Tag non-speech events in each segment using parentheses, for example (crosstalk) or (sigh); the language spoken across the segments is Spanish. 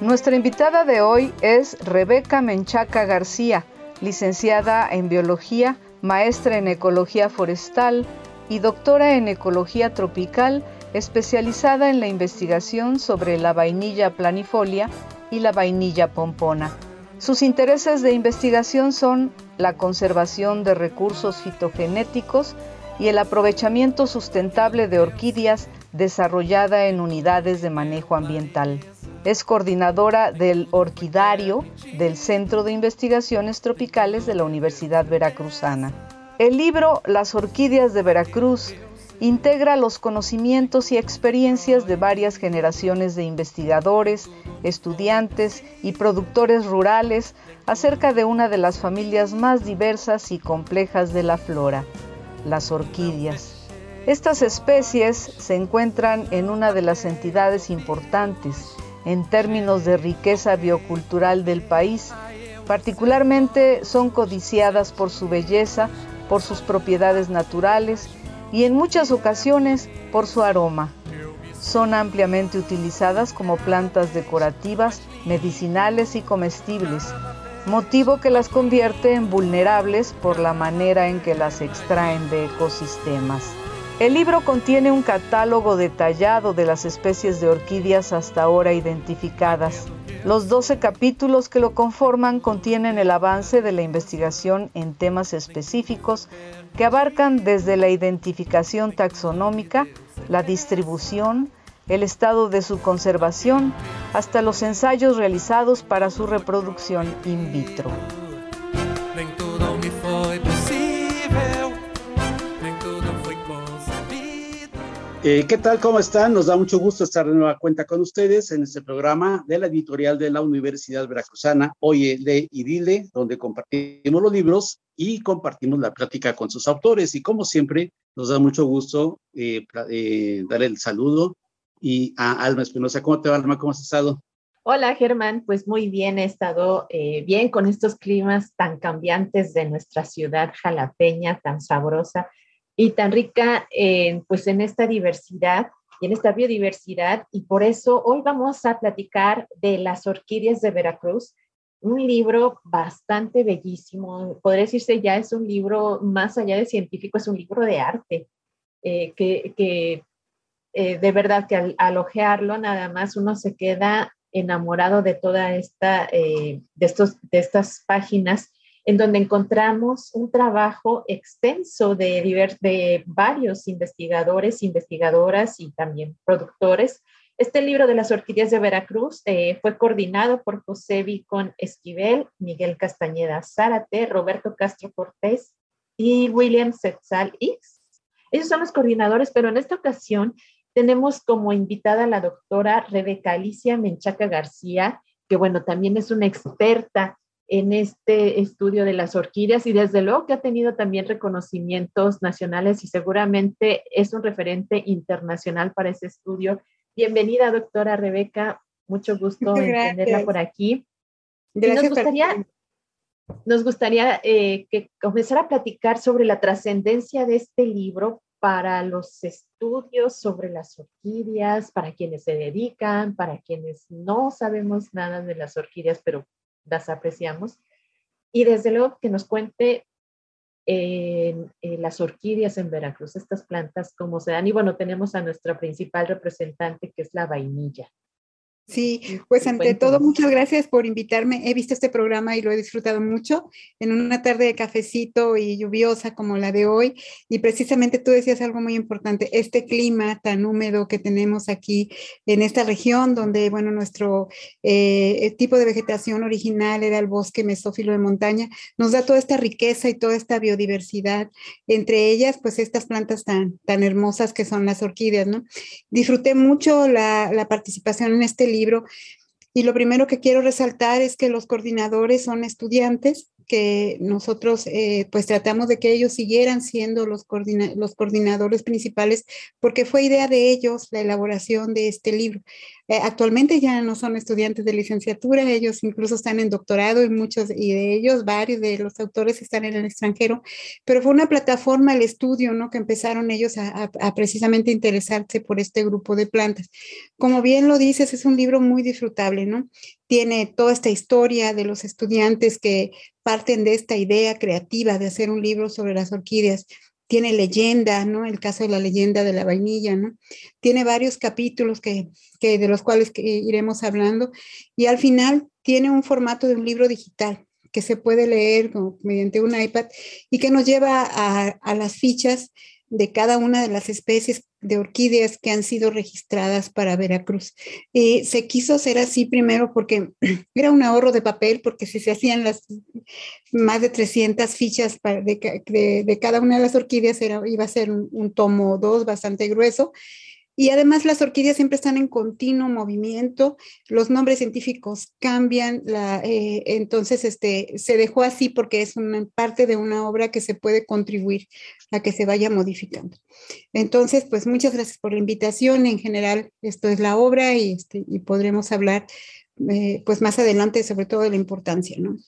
Nuestra invitada de hoy es Rebeca Menchaca García, licenciada en Biología, maestra en Ecología Forestal y doctora en Ecología Tropical, especializada en la investigación sobre la vainilla planifolia y la vainilla pompona. Sus intereses de investigación son la conservación de recursos fitogenéticos y el aprovechamiento sustentable de orquídeas desarrollada en unidades de manejo ambiental. Es coordinadora del Orquidario del Centro de Investigaciones Tropicales de la Universidad Veracruzana. El libro Las Orquídeas de Veracruz integra los conocimientos y experiencias de varias generaciones de investigadores, estudiantes y productores rurales acerca de una de las familias más diversas y complejas de la flora, las orquídeas. Estas especies se encuentran en una de las entidades importantes en términos de riqueza biocultural del país. Particularmente son codiciadas por su belleza, por sus propiedades naturales y en muchas ocasiones por su aroma. Son ampliamente utilizadas como plantas decorativas, medicinales y comestibles, motivo que las convierte en vulnerables por la manera en que las extraen de ecosistemas. El libro contiene un catálogo detallado de las especies de orquídeas hasta ahora identificadas. Los 12 capítulos que lo conforman contienen el avance de la investigación en temas específicos que abarcan desde la identificación taxonómica, la distribución, el estado de su conservación, hasta los ensayos realizados para su reproducción in vitro. Eh, ¿Qué tal? ¿Cómo están? Nos da mucho gusto estar de nueva cuenta con ustedes en este programa de la editorial de la Universidad Veracruzana, Oye, Lee y Dile, donde compartimos los libros y compartimos la plática con sus autores. Y como siempre, nos da mucho gusto eh, eh, dar el saludo y a Alma Espinosa. ¿Cómo te va, Alma? ¿Cómo has estado? Hola, Germán. Pues muy bien, he estado bien con estos climas tan cambiantes de nuestra ciudad jalapeña, tan sabrosa y tan rica en, pues en esta diversidad y en esta biodiversidad. Y por eso hoy vamos a platicar de las orquídeas de Veracruz, un libro bastante bellísimo. Podría decirse ya es un libro más allá de científico, es un libro de arte, eh, que, que eh, de verdad que al, al, ojearlo nada más uno se queda enamorado de toda esta, eh, de, estos, de estas páginas en donde encontramos un trabajo extenso de, de varios investigadores, investigadoras y también productores. Este libro de las orquídeas de Veracruz eh, fue coordinado por José Vicón Esquivel, Miguel Castañeda Zárate, Roberto Castro Cortés y William Setzal X. Ellos son los coordinadores, pero en esta ocasión tenemos como invitada a la doctora Rebeca Alicia Menchaca García, que bueno, también es una experta en este estudio de las orquídeas y desde luego que ha tenido también reconocimientos nacionales y seguramente es un referente internacional para ese estudio. Bienvenida, doctora Rebeca. Mucho gusto en tenerla por aquí. nos gustaría, nos gustaría eh, que comenzara a platicar sobre la trascendencia de este libro para los estudios sobre las orquídeas, para quienes se dedican, para quienes no sabemos nada de las orquídeas, pero las apreciamos. Y desde luego que nos cuente en, las orquídeas en Veracruz, estas plantas, cómo se dan. Y bueno, tenemos a nuestra principal representante, que es la vainilla. Sí, pues ante todo, muchas gracias por invitarme. He visto este programa y lo he disfrutado mucho en una tarde de cafecito y lluviosa como la de hoy. Y precisamente tú decías algo muy importante, este clima tan húmedo que tenemos aquí en esta región, donde, bueno, nuestro eh, tipo de vegetación original era el bosque mesófilo de montaña, nos da toda esta riqueza y toda esta biodiversidad. Entre ellas, pues estas plantas tan, tan hermosas que son las orquídeas, ¿no? Disfruté mucho la, la participación en este libro libro. Y lo primero que quiero resaltar es que los coordinadores son estudiantes que nosotros eh, pues tratamos de que ellos siguieran siendo los, coordinadores principales porque fue idea de ellos la elaboración de este libro. Eh, actualmente ya no son estudiantes de licenciatura, ellos incluso están en doctorado y muchos y de ellos, varios de los autores están en el extranjero, pero fue una plataforma, el estudio, ¿no? Que empezaron ellos a precisamente interesarse por este grupo de plantas. Como bien lo dices, es un libro muy disfrutable, ¿no? Tiene toda esta historia de los estudiantes que parten de esta idea creativa de hacer un libro sobre las orquídeas. Tiene leyenda, ¿no? El caso de la leyenda de la vainilla, ¿no? Tiene varios capítulos que, que de los cuales iremos hablando y al final tiene un formato de un libro digital que se puede leer mediante un iPad y que nos lleva a, a las fichas de cada una de las especies de orquídeas que han sido registradas para Veracruz. Y se quiso hacer así primero porque (clears throat) era un ahorro de papel, porque si se hacían las más de 300 fichas de, cada una de las orquídeas, iba a ser un, un tomo dos bastante grueso. Y además las orquídeas siempre están en continuo movimiento, los nombres científicos cambian, la, eh, entonces este, se dejó así porque es una parte de una obra que se puede contribuir a que se vaya modificando. Entonces, pues muchas gracias por la invitación. En general, esto es la obra y, este, y podremos hablar eh, pues más adelante sobre todo de la importancia, ¿no?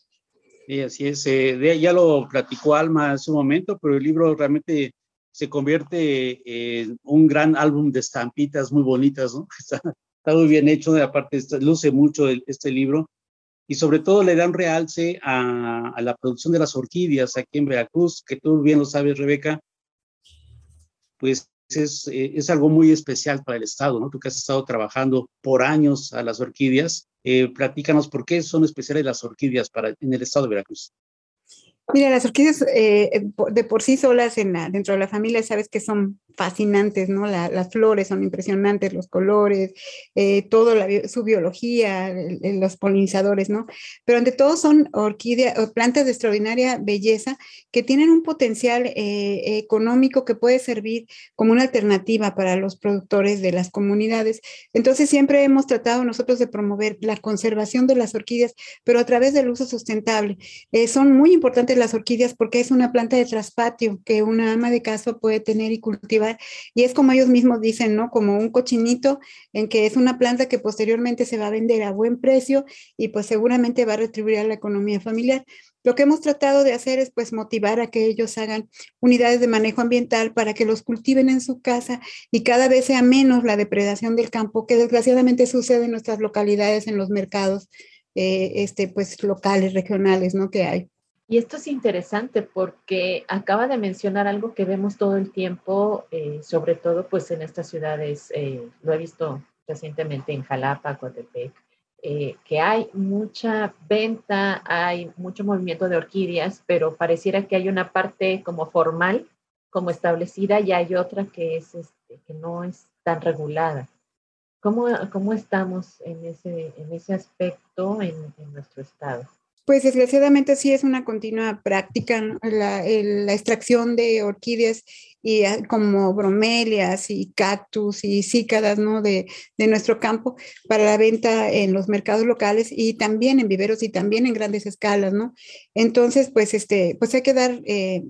Sí, así es. Eh, ya lo platicó Alma hace un momento, pero el libro realmente se convierte en un gran álbum de estampitas muy bonitas, ¿no? (laughs) Está, muy bien hecho, aparte luce mucho este libro y sobre todo le dan realce a, la producción de las orquídeas aquí en Veracruz, que tú bien lo sabes, Rebeca, pues es, eh, es algo muy especial para el Estado, ¿no? Tú que has estado trabajando por años a las orquídeas, eh, platícanos por qué son especiales las orquídeas para, en el Estado de Veracruz. Mira, las orquídeas eh, de por sí solas en dentro de la familia, sabes que son fascinantes, ¿no? las flores son impresionantes, los colores, eh, todo su biología, los polinizadores, ¿no? Pero ante todo son orquídeas plantas de extraordinaria belleza que tienen un potencial eh, económico que puede servir como una alternativa para los productores de las comunidades. Entonces siempre hemos tratado nosotros de promover la conservación de las orquídeas, pero a través del uso sustentable. son muy importantes las orquídeas porque es una planta de traspatio que una ama de casa puede tener y cultivar. Y es como ellos mismos dicen, ¿no? Como un cochinito en que es una planta que posteriormente se va a vender a buen precio y pues seguramente va a retribuir a la economía familiar. Lo que hemos tratado de hacer es pues motivar a que ellos hagan unidades de manejo ambiental para que los cultiven en su casa y cada vez sea menos la depredación del campo que desgraciadamente sucede en nuestras localidades, en los mercados eh, este, pues locales, regionales, ¿no? Que hay. Y esto es interesante porque acaba de mencionar algo que vemos todo el tiempo, eh, sobre todo pues en estas ciudades, eh, lo he visto recientemente en Jalapa, Coatepec, eh, que hay mucha venta, hay mucho movimiento de orquídeas, pero pareciera que hay una parte como formal, como establecida, y hay otra que, es, este, que no es tan regulada. ¿Cómo, cómo estamos en ese, en ese aspecto en, en nuestro estado? Pues desgraciadamente sí es una continua práctica la, extracción de orquídeas y ah, como bromelias y cactus y cícadas ¿no? de, nuestro campo para la venta en los mercados locales y también en viveros y también en grandes escalas, ¿no? Entonces, pues, este, pues hay que dar eh,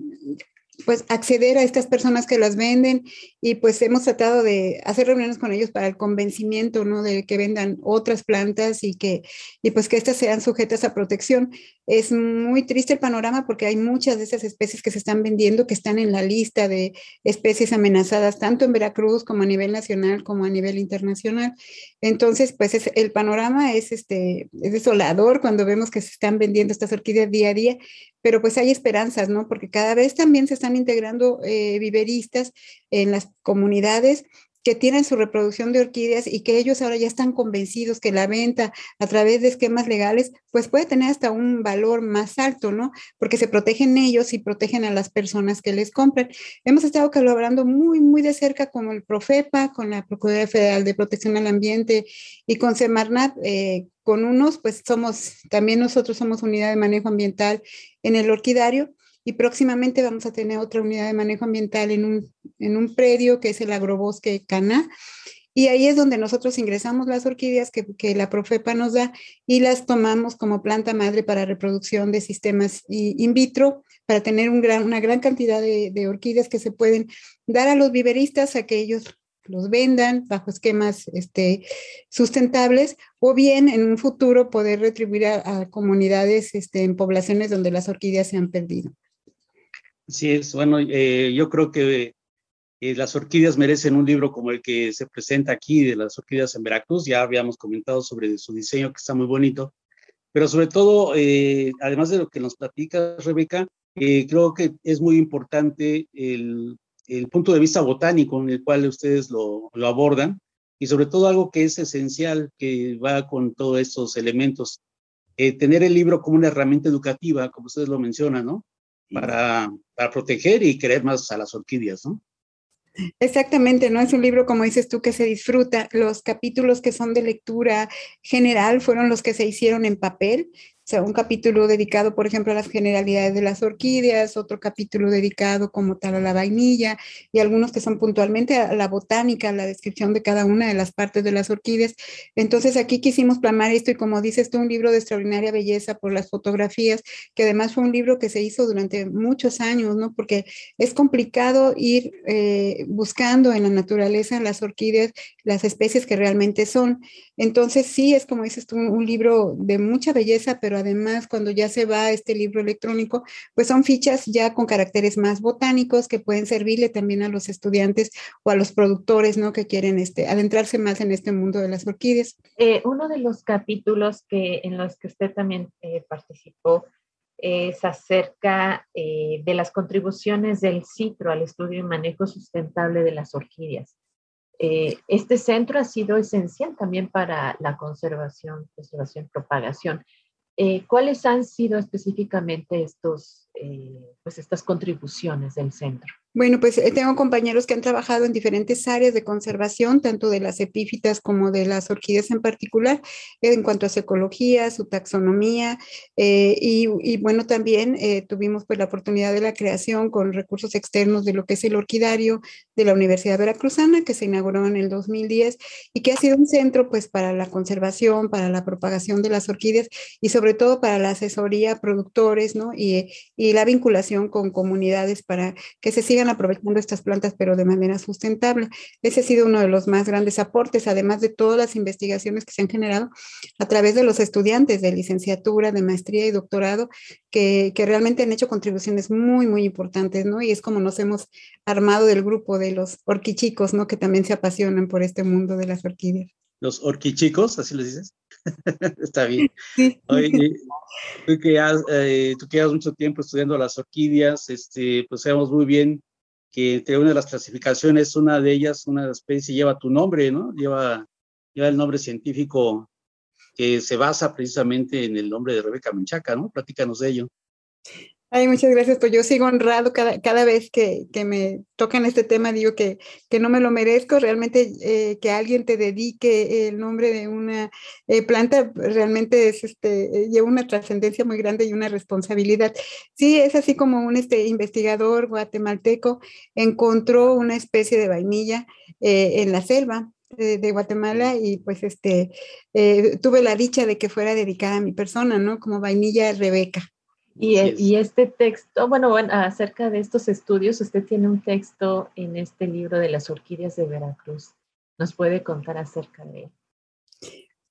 pues acceder a estas personas que las venden y pues hemos tratado de hacer reuniones con ellos para el convencimiento, ¿no? De que vendan otras plantas y que, y pues que estas sean sujetas a protección. Es muy triste el panorama porque hay muchas de esas especies que se están vendiendo que están en la lista de especies amenazadas, tanto en Veracruz como a nivel nacional como a nivel internacional. Entonces, pues es, el panorama es, este, es desolador cuando vemos que se están vendiendo estas orquídeas día a día, pero pues hay esperanzas, ¿no? Porque cada vez también se están integrando eh, viveristas en las comunidades que tienen su reproducción de orquídeas y que ellos ahora ya están convencidos que la venta a través de esquemas legales pues puede tener hasta un valor más alto, ¿no? Porque se protegen ellos y protegen a las personas que les compran. Hemos estado colaborando muy, muy de cerca con el Profepa, con la Procuraduría Federal de Protección al Ambiente y con Semarnat, eh, con unos, pues somos, también nosotros somos unidad de manejo ambiental en el orquidario y próximamente vamos a tener otra unidad de manejo ambiental en un, en un predio que es el agrobosque Cana. Y ahí es donde nosotros ingresamos las orquídeas que, que la Profepa nos da y las tomamos como planta madre para reproducción de sistemas in vitro, para tener una gran cantidad de, de orquídeas que se pueden dar a los viveristas a que ellos los vendan bajo esquemas este, sustentables o bien en un futuro poder retribuir a, comunidades este, en poblaciones donde las orquídeas se han perdido. Sí, es bueno, eh, yo creo que eh, las orquídeas merecen un libro como el que se presenta aquí de las orquídeas en Veracruz. Ya habíamos comentado sobre su diseño que está muy bonito, pero sobre todo, eh, además de lo que nos platica Rebeca, creo que es muy importante el punto de vista botánico en el cual ustedes lo, lo, abordan y sobre todo algo que es esencial, que va con todos estos elementos, tener el libro como una herramienta educativa, como ustedes lo mencionan, ¿no? Para, para proteger y querer más a las orquídeas, ¿no? Exactamente, no es un libro, como dices tú, que se disfruta. Los capítulos que son de lectura general fueron los que se hicieron en papel o sea, un capítulo dedicado, por ejemplo, a las generalidades de las orquídeas, otro capítulo dedicado como tal a la vainilla y algunos que son puntualmente a la botánica, a la descripción de cada una de las partes de las orquídeas. Entonces aquí quisimos plasmar esto y como dices tú, un libro de extraordinaria belleza por las fotografías, que además fue un libro que se hizo durante muchos años, ¿no? Porque es complicado ir eh, buscando en la naturaleza las orquídeas, las especies que realmente son. Entonces sí, es como dices tú, un libro de mucha belleza, pero además cuando ya se va a este libro electrónico, pues son fichas ya con caracteres más botánicos que pueden servirle también a los estudiantes o a los productores, ¿no? Que quieren este, adentrarse más en este mundo de las orquídeas. Eh, uno de los capítulos que, en los que usted también eh, participó es acerca eh, de las contribuciones del CITRO al estudio y manejo sustentable de las orquídeas. este centro ha sido esencial también para la conservación, conservación, propagación. Eh, ¿Cuáles han sido específicamente estos, eh, pues estas contribuciones del centro? Bueno, pues eh, tengo compañeros que han trabajado en diferentes áreas de conservación, tanto de las epífitas como de las orquídeas en particular, en cuanto a su ecología, su taxonomía, eh, y, bueno, también eh, tuvimos pues la oportunidad de la creación con recursos externos de lo que es el orquidario de la Universidad Veracruzana, que se inauguró en el 2010 y que ha sido un centro pues para la conservación, para la propagación de las orquídeas y sobre todo para la asesoría a productores, ¿no? Y, y la vinculación con comunidades para que se sigan aprovechando estas plantas, pero de manera sustentable. Ese ha sido uno de los más grandes aportes, además de todas las investigaciones que se han generado a través de los estudiantes de licenciatura, de maestría y doctorado, que, que realmente han hecho contribuciones muy, muy importantes, ¿no? Y es como nos hemos armado del grupo de los orquichicos, ¿no? Que también se apasionan por este mundo de las orquídeas. Los orquichicos, así les dices. (laughs) Está bien. Sí. Oye, tú, que has, eh, tú que has mucho tiempo estudiando las orquídeas, este, pues sabemos muy bien que entre una de las clasificaciones, una de ellas, una especie lleva tu nombre, ¿no? Lleva, lleva el nombre científico que se basa precisamente en el nombre de Rebeca Menchaca, ¿no? Platícanos de ello. Ay, muchas gracias. Pues yo sigo honrado cada, cada vez que, que, me tocan este tema, digo que, que no me lo merezco. Realmente eh, que alguien te dedique el nombre de una eh, planta realmente es, este, lleva una trascendencia muy grande y una responsabilidad. Sí, es así como un este, investigador guatemalteco encontró una especie de vainilla eh, en la selva de, Guatemala y pues este, tuve la dicha de que fuera dedicada a mi persona, ¿no? Como vainilla Rebeca. Y, e, y, este texto, bueno, bueno, acerca de estos estudios, usted tiene un texto en este libro de las orquídeas de Veracruz. ¿Nos puede contar acerca de él?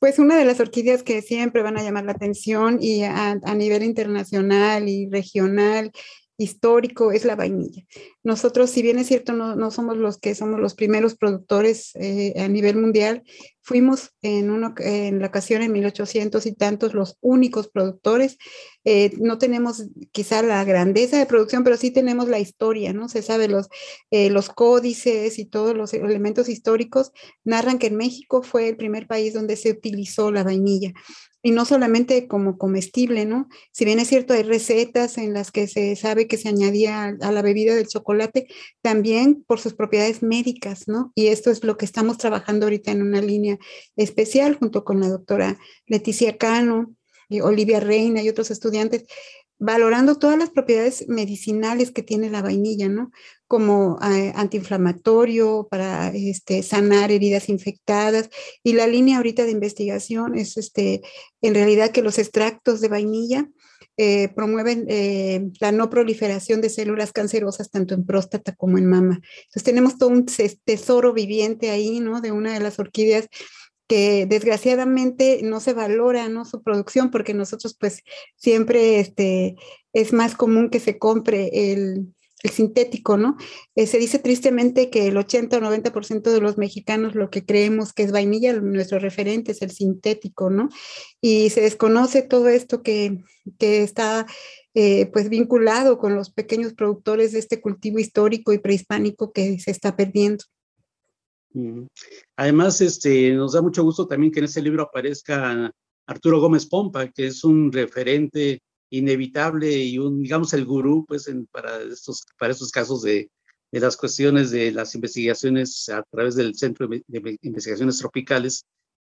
Pues una de las orquídeas que siempre van a llamar la atención y a, a nivel internacional y regional histórico es la vainilla. Nosotros, si bien es cierto, no, no somos los que somos los primeros productores eh, a nivel mundial, fuimos en, uno, en la ocasión en 1800 y tantos los únicos productores. Eh, no tenemos quizá la grandeza de producción, pero sí tenemos la historia, ¿no? Se sabe los, eh, los códices y todos los elementos históricos narran que en México fue el primer país donde se utilizó la vainilla y no solamente como comestible, ¿no? Si bien es cierto, hay recetas en las que se sabe que se añadía a la bebida del chocolate, también por sus propiedades médicas, ¿no? Y esto es lo que estamos trabajando ahorita en una línea especial junto con la doctora Leticia Cano, y Olivia Reina y otros estudiantes, valorando todas las propiedades medicinales que tiene la vainilla, ¿no? como eh, antiinflamatorio, para este, sanar heridas infectadas. Y la línea ahorita de investigación es este, en realidad que los extractos de vainilla eh, promueven eh, la no proliferación de células cancerosas tanto en próstata como en mama. Entonces tenemos todo un tesoro viviente ahí, ¿no? De una de las orquídeas que desgraciadamente no se valora ¿no? su producción porque nosotros pues siempre este, es más común que se compre el, el sintético, ¿no? Eh, se dice tristemente que el 80 o 90% de los mexicanos lo que creemos que es vainilla, nuestro referente es el sintético, ¿no? Y se desconoce todo esto que, que está eh, pues vinculado con los pequeños productores de este cultivo histórico y prehispánico que se está perdiendo. Además, este, nos da mucho gusto también que en este libro aparezca Arturo Gómez Pompa, que es un referente inevitable y un, digamos, el gurú, pues, para, estos, para estos casos de, de, las cuestiones de las investigaciones a través del Centro de, Investigaciones Tropicales,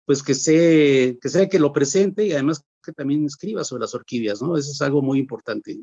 pues que sé, que sea que lo presente y además que también escriba sobre las orquídeas, ¿no? Eso es algo muy importante.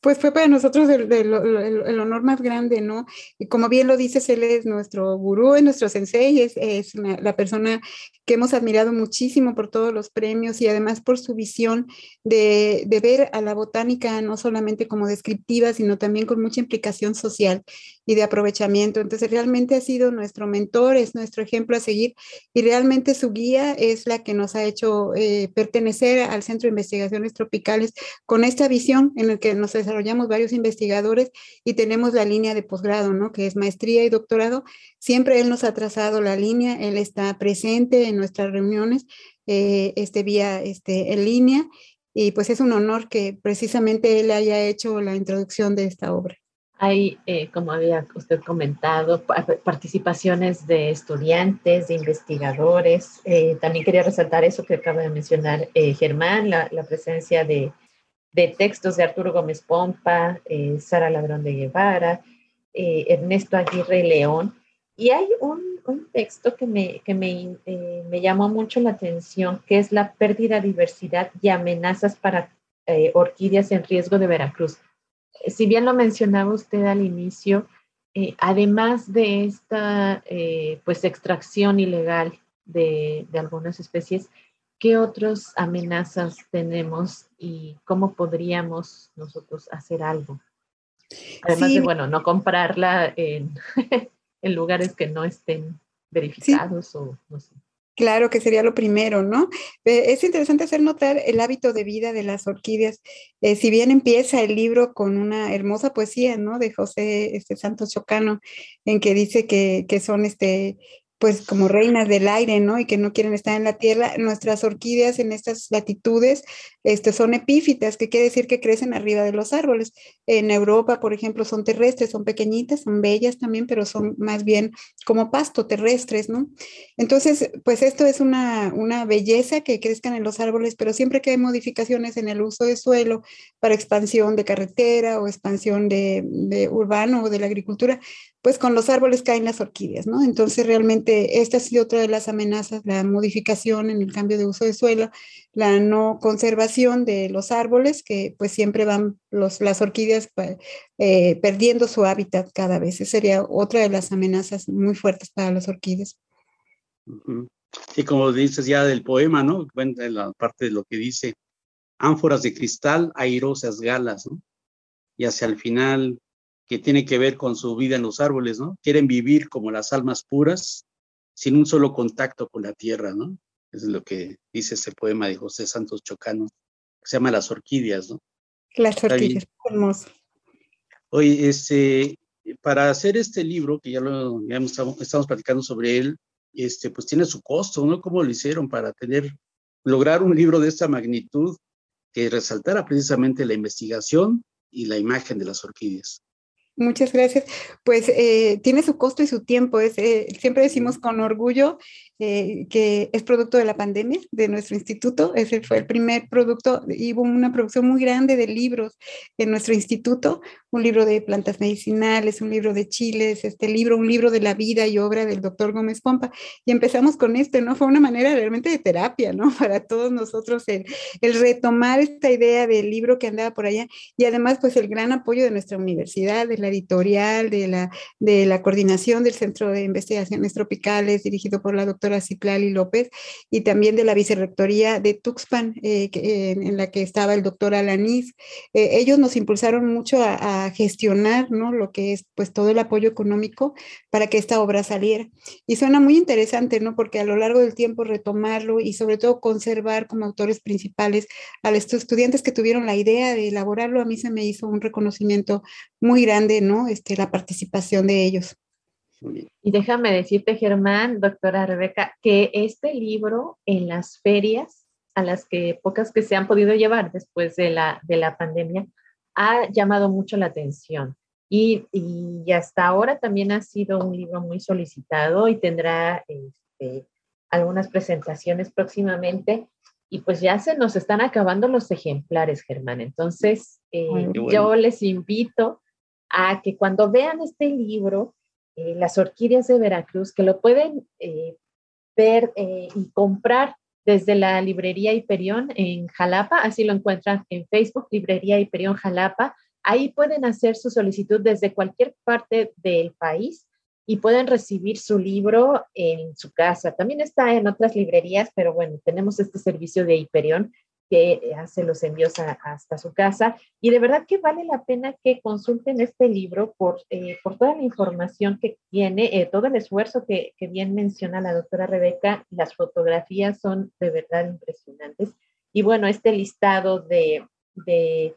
Pues fue para nosotros el, honor más grande, ¿no? Y como bien lo dices, él es nuestro gurú, es nuestro sensei, es, la persona que hemos admirado muchísimo por todos los premios y además por su visión de, ver a la botánica no solamente como descriptiva, sino también con mucha implicación social y de aprovechamiento. Entonces, realmente ha sido nuestro mentor, es nuestro ejemplo a seguir y realmente su guía es la que nos ha hecho eh, pertenecer al Centro de Investigaciones Tropicales con esta visión en la que nos desarrollamos varios investigadores y tenemos la línea de posgrado, ¿no? Que es maestría y doctorado. Siempre él nos ha trazado la línea, él está presente en nuestras reuniones, eh, este, vía este, en línea y pues es un honor que precisamente él haya hecho la introducción de esta obra. Hay, eh, como había usted comentado, participaciones de estudiantes, de investigadores. Eh, también quería resaltar eso que acaba de mencionar eh, Germán, la, presencia de, textos de Arturo Gómez Pompa, Sara Ladrón de Guevara, Ernesto Aguirre León. Y hay un, texto que, me, que me, me, llamó mucho la atención, que es la pérdida de diversidad y amenazas para orquídeas en riesgo de Veracruz si bien lo mencionaba usted al inicio, eh, además de esta eh, pues extracción ilegal de, algunas especies, ¿qué otras amenazas tenemos y cómo podríamos nosotros hacer algo? Además de, bueno, no comprarla en, (laughs) en lugares que no estén verificados o no sé. Claro que sería lo primero, ¿no? Es interesante hacer notar el hábito de vida de las orquídeas. Eh, si bien empieza el libro con una hermosa poesía, ¿no? De José este, Santos Chocano, en que dice que, que son este, pues como reinas del aire, ¿no? Y que no quieren estar en la tierra. Nuestras orquídeas en estas latitudes este, son epífitas, que quiere decir que crecen arriba de los árboles. En Europa, por ejemplo, son terrestres, son pequeñitas, son bellas también, pero son más bien como pasto terrestres, ¿no? Entonces, pues esto es una, una belleza que crezcan en los árboles, pero siempre que hay modificaciones en el uso de suelo para expansión de carretera o expansión de, de urbano o de la agricultura, pues con los árboles caen las orquídeas, ¿no? Entonces realmente esta ha sido otra de las amenazas, la modificación en el cambio de uso de suelo, la no conservación de los árboles, que pues siempre van los, las orquídeas eh, perdiendo su hábitat cada vez. Esa sería otra de las amenazas muy fuertes para las orquídeas. Y como dices ya del poema, ¿no? Cuenta la parte de lo que dice, ánforas de cristal, airosas galas, ¿no? Y hacia el final que tiene que ver con su vida en los árboles, ¿no? Quieren vivir como las almas puras, sin un solo contacto con la tierra, ¿no? Es lo que dice ese poema de José Santos Chocano, que se llama Las Orquídeas, ¿no? Las Orquídeas, hermoso. Oye, este, para hacer este libro, que ya lo ya estamos, estamos platicando sobre él, este, pues tiene su costo, ¿no? ¿Cómo lo hicieron para tener, lograr un libro de esta magnitud que resaltara precisamente la investigación y la imagen de las orquídeas? Muchas gracias. Pues eh, tiene su costo y su tiempo. Es, eh, siempre decimos con orgullo eh, que es producto de la pandemia de nuestro instituto. Ese fue el primer producto. Hubo una producción muy grande de libros en nuestro instituto un libro de plantas medicinales, un libro de chiles, este libro, un libro de la vida y obra del doctor Gómez Pompa. Y empezamos con este, ¿no? Fue una manera realmente de terapia, ¿no? (laughs) Para todos nosotros el, retomar esta idea del libro que andaba por allá y además pues el gran apoyo de nuestra universidad, de la editorial, de la, de la coordinación del Centro de Investigaciones Tropicales dirigido por la doctora Citlali López y también de la vicerrectoría de Tuxpan, eh, en, la que estaba el doctor Alanís. Eh, ellos nos impulsaron mucho a, gestionar ¿no? lo que es pues todo el apoyo económico para que esta obra saliera. Y suena muy interesante, ¿no? Porque a lo largo del tiempo retomarlo y sobre todo conservar como autores principales a los estudiantes que tuvieron la idea de elaborarlo, a mí se me hizo un reconocimiento muy grande, ¿no? Este, la participación de ellos. Y déjame decirte, Germán, doctora Rebeca, que este libro en las ferias, a las que pocas que se han podido llevar después de la, de la pandemia, ha llamado mucho la atención. Y, y, hasta ahora también ha sido un libro muy solicitado y tendrá este, algunas presentaciones próximamente. Y pues ya se nos están acabando los ejemplares, Germán. Entonces, eh, yo les invito a que cuando vean este libro, eh, Las Orquídeas de Veracruz, que lo pueden eh, ver y comprar desde la librería Hiperión en Jalapa, así lo encuentran en Facebook, Librería Hiperión Jalapa. Ahí pueden hacer su solicitud desde cualquier parte del país y pueden recibir su libro en su casa. También está en otras librerías, pero bueno, tenemos este servicio de Hiperión que hace los envíos hasta su casa. Y de verdad que vale la pena que consulten este libro por, eh, por toda la información que tiene, eh, todo el esfuerzo que, bien menciona la doctora Rebeca. Las fotografías son de verdad impresionantes. Y bueno, este listado de, de,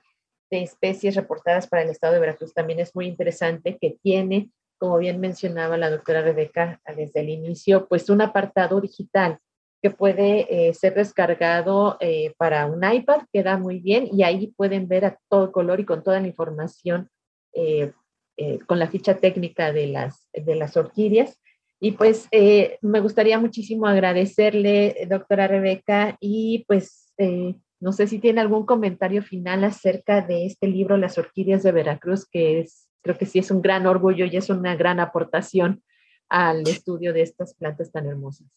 de especies reportadas para el estado de Veracruz también es muy interesante, que tiene como bien mencionaba la doctora Rebeca desde el inicio, pues un apartado digital que puede eh, ser descargado eh, para un iPad, queda muy bien, y ahí pueden ver a todo color y con toda la información, eh, con la ficha técnica de las, de las orquídeas. Y pues me gustaría muchísimo agradecerle, doctora Rebeca, y pues no sé si tiene algún comentario final acerca de este libro, Las Orquídeas de Veracruz, que es creo que sí es un gran orgullo y es una gran aportación al estudio de estas plantas tan hermosas.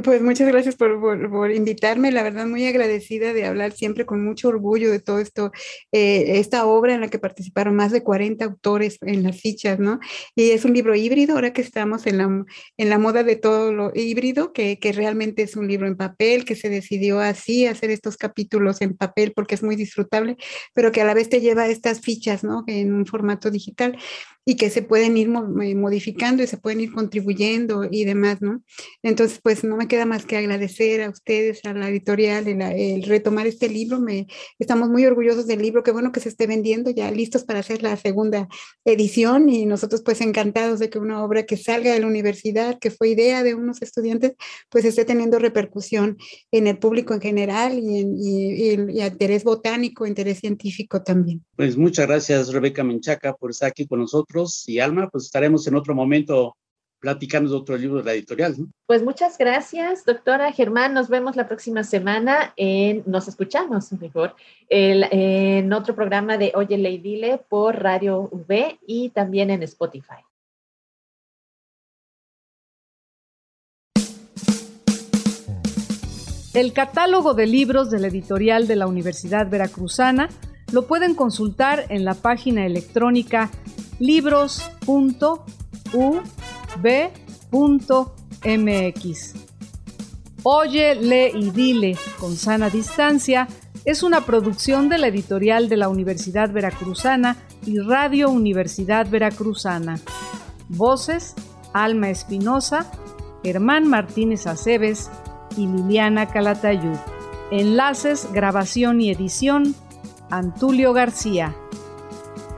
Pues muchas gracias por, invitarme, la verdad muy agradecida de hablar siempre con mucho orgullo de todo esto, eh, esta obra en la que participaron más de 40 autores en las fichas, ¿no? Y es un libro híbrido, ahora que estamos en la, en la moda de todo lo híbrido, que, que realmente es un libro en papel, que se decidió así hacer estos capítulos en papel porque es muy disfrutable, pero que a la vez te lleva estas fichas, ¿no? En un formato digital y que se pueden ir eh, modificando y se pueden ir contribuyendo y demás, ¿no? Entonces, pues no me queda más que agradecer a ustedes, a la editorial, el, retomar este libro. Me, estamos muy orgullosos del libro, qué bueno que se esté vendiendo, ya listos para hacer la segunda edición y nosotros pues encantados de que una obra que salga de la universidad, que fue idea de unos estudiantes, pues esté teniendo repercusión en el público en general y, en, y, y interés botánico, interés científico también. Pues muchas gracias, Rebeca Menchaca, por estar aquí con nosotros y Alma, pues estaremos en otro momento platicando de otro libro de la editorial. Pues muchas gracias, doctora Germán. Nos vemos la próxima semana. En, nos escuchamos mejor en otro programa de Oye Leidile por Radio V y también en Spotify. El catálogo de libros de la editorial de la Universidad Veracruzana lo pueden consultar en la página electrónica libros.ub.mx. Oye, lee y dile con sana distancia es una producción de la editorial de la Universidad Veracruzana y Radio Universidad Veracruzana. Voces: Alma Espinosa, Germán Martínez Aceves y Liliana Calatayud. Enlaces, grabación y edición: Antulio García.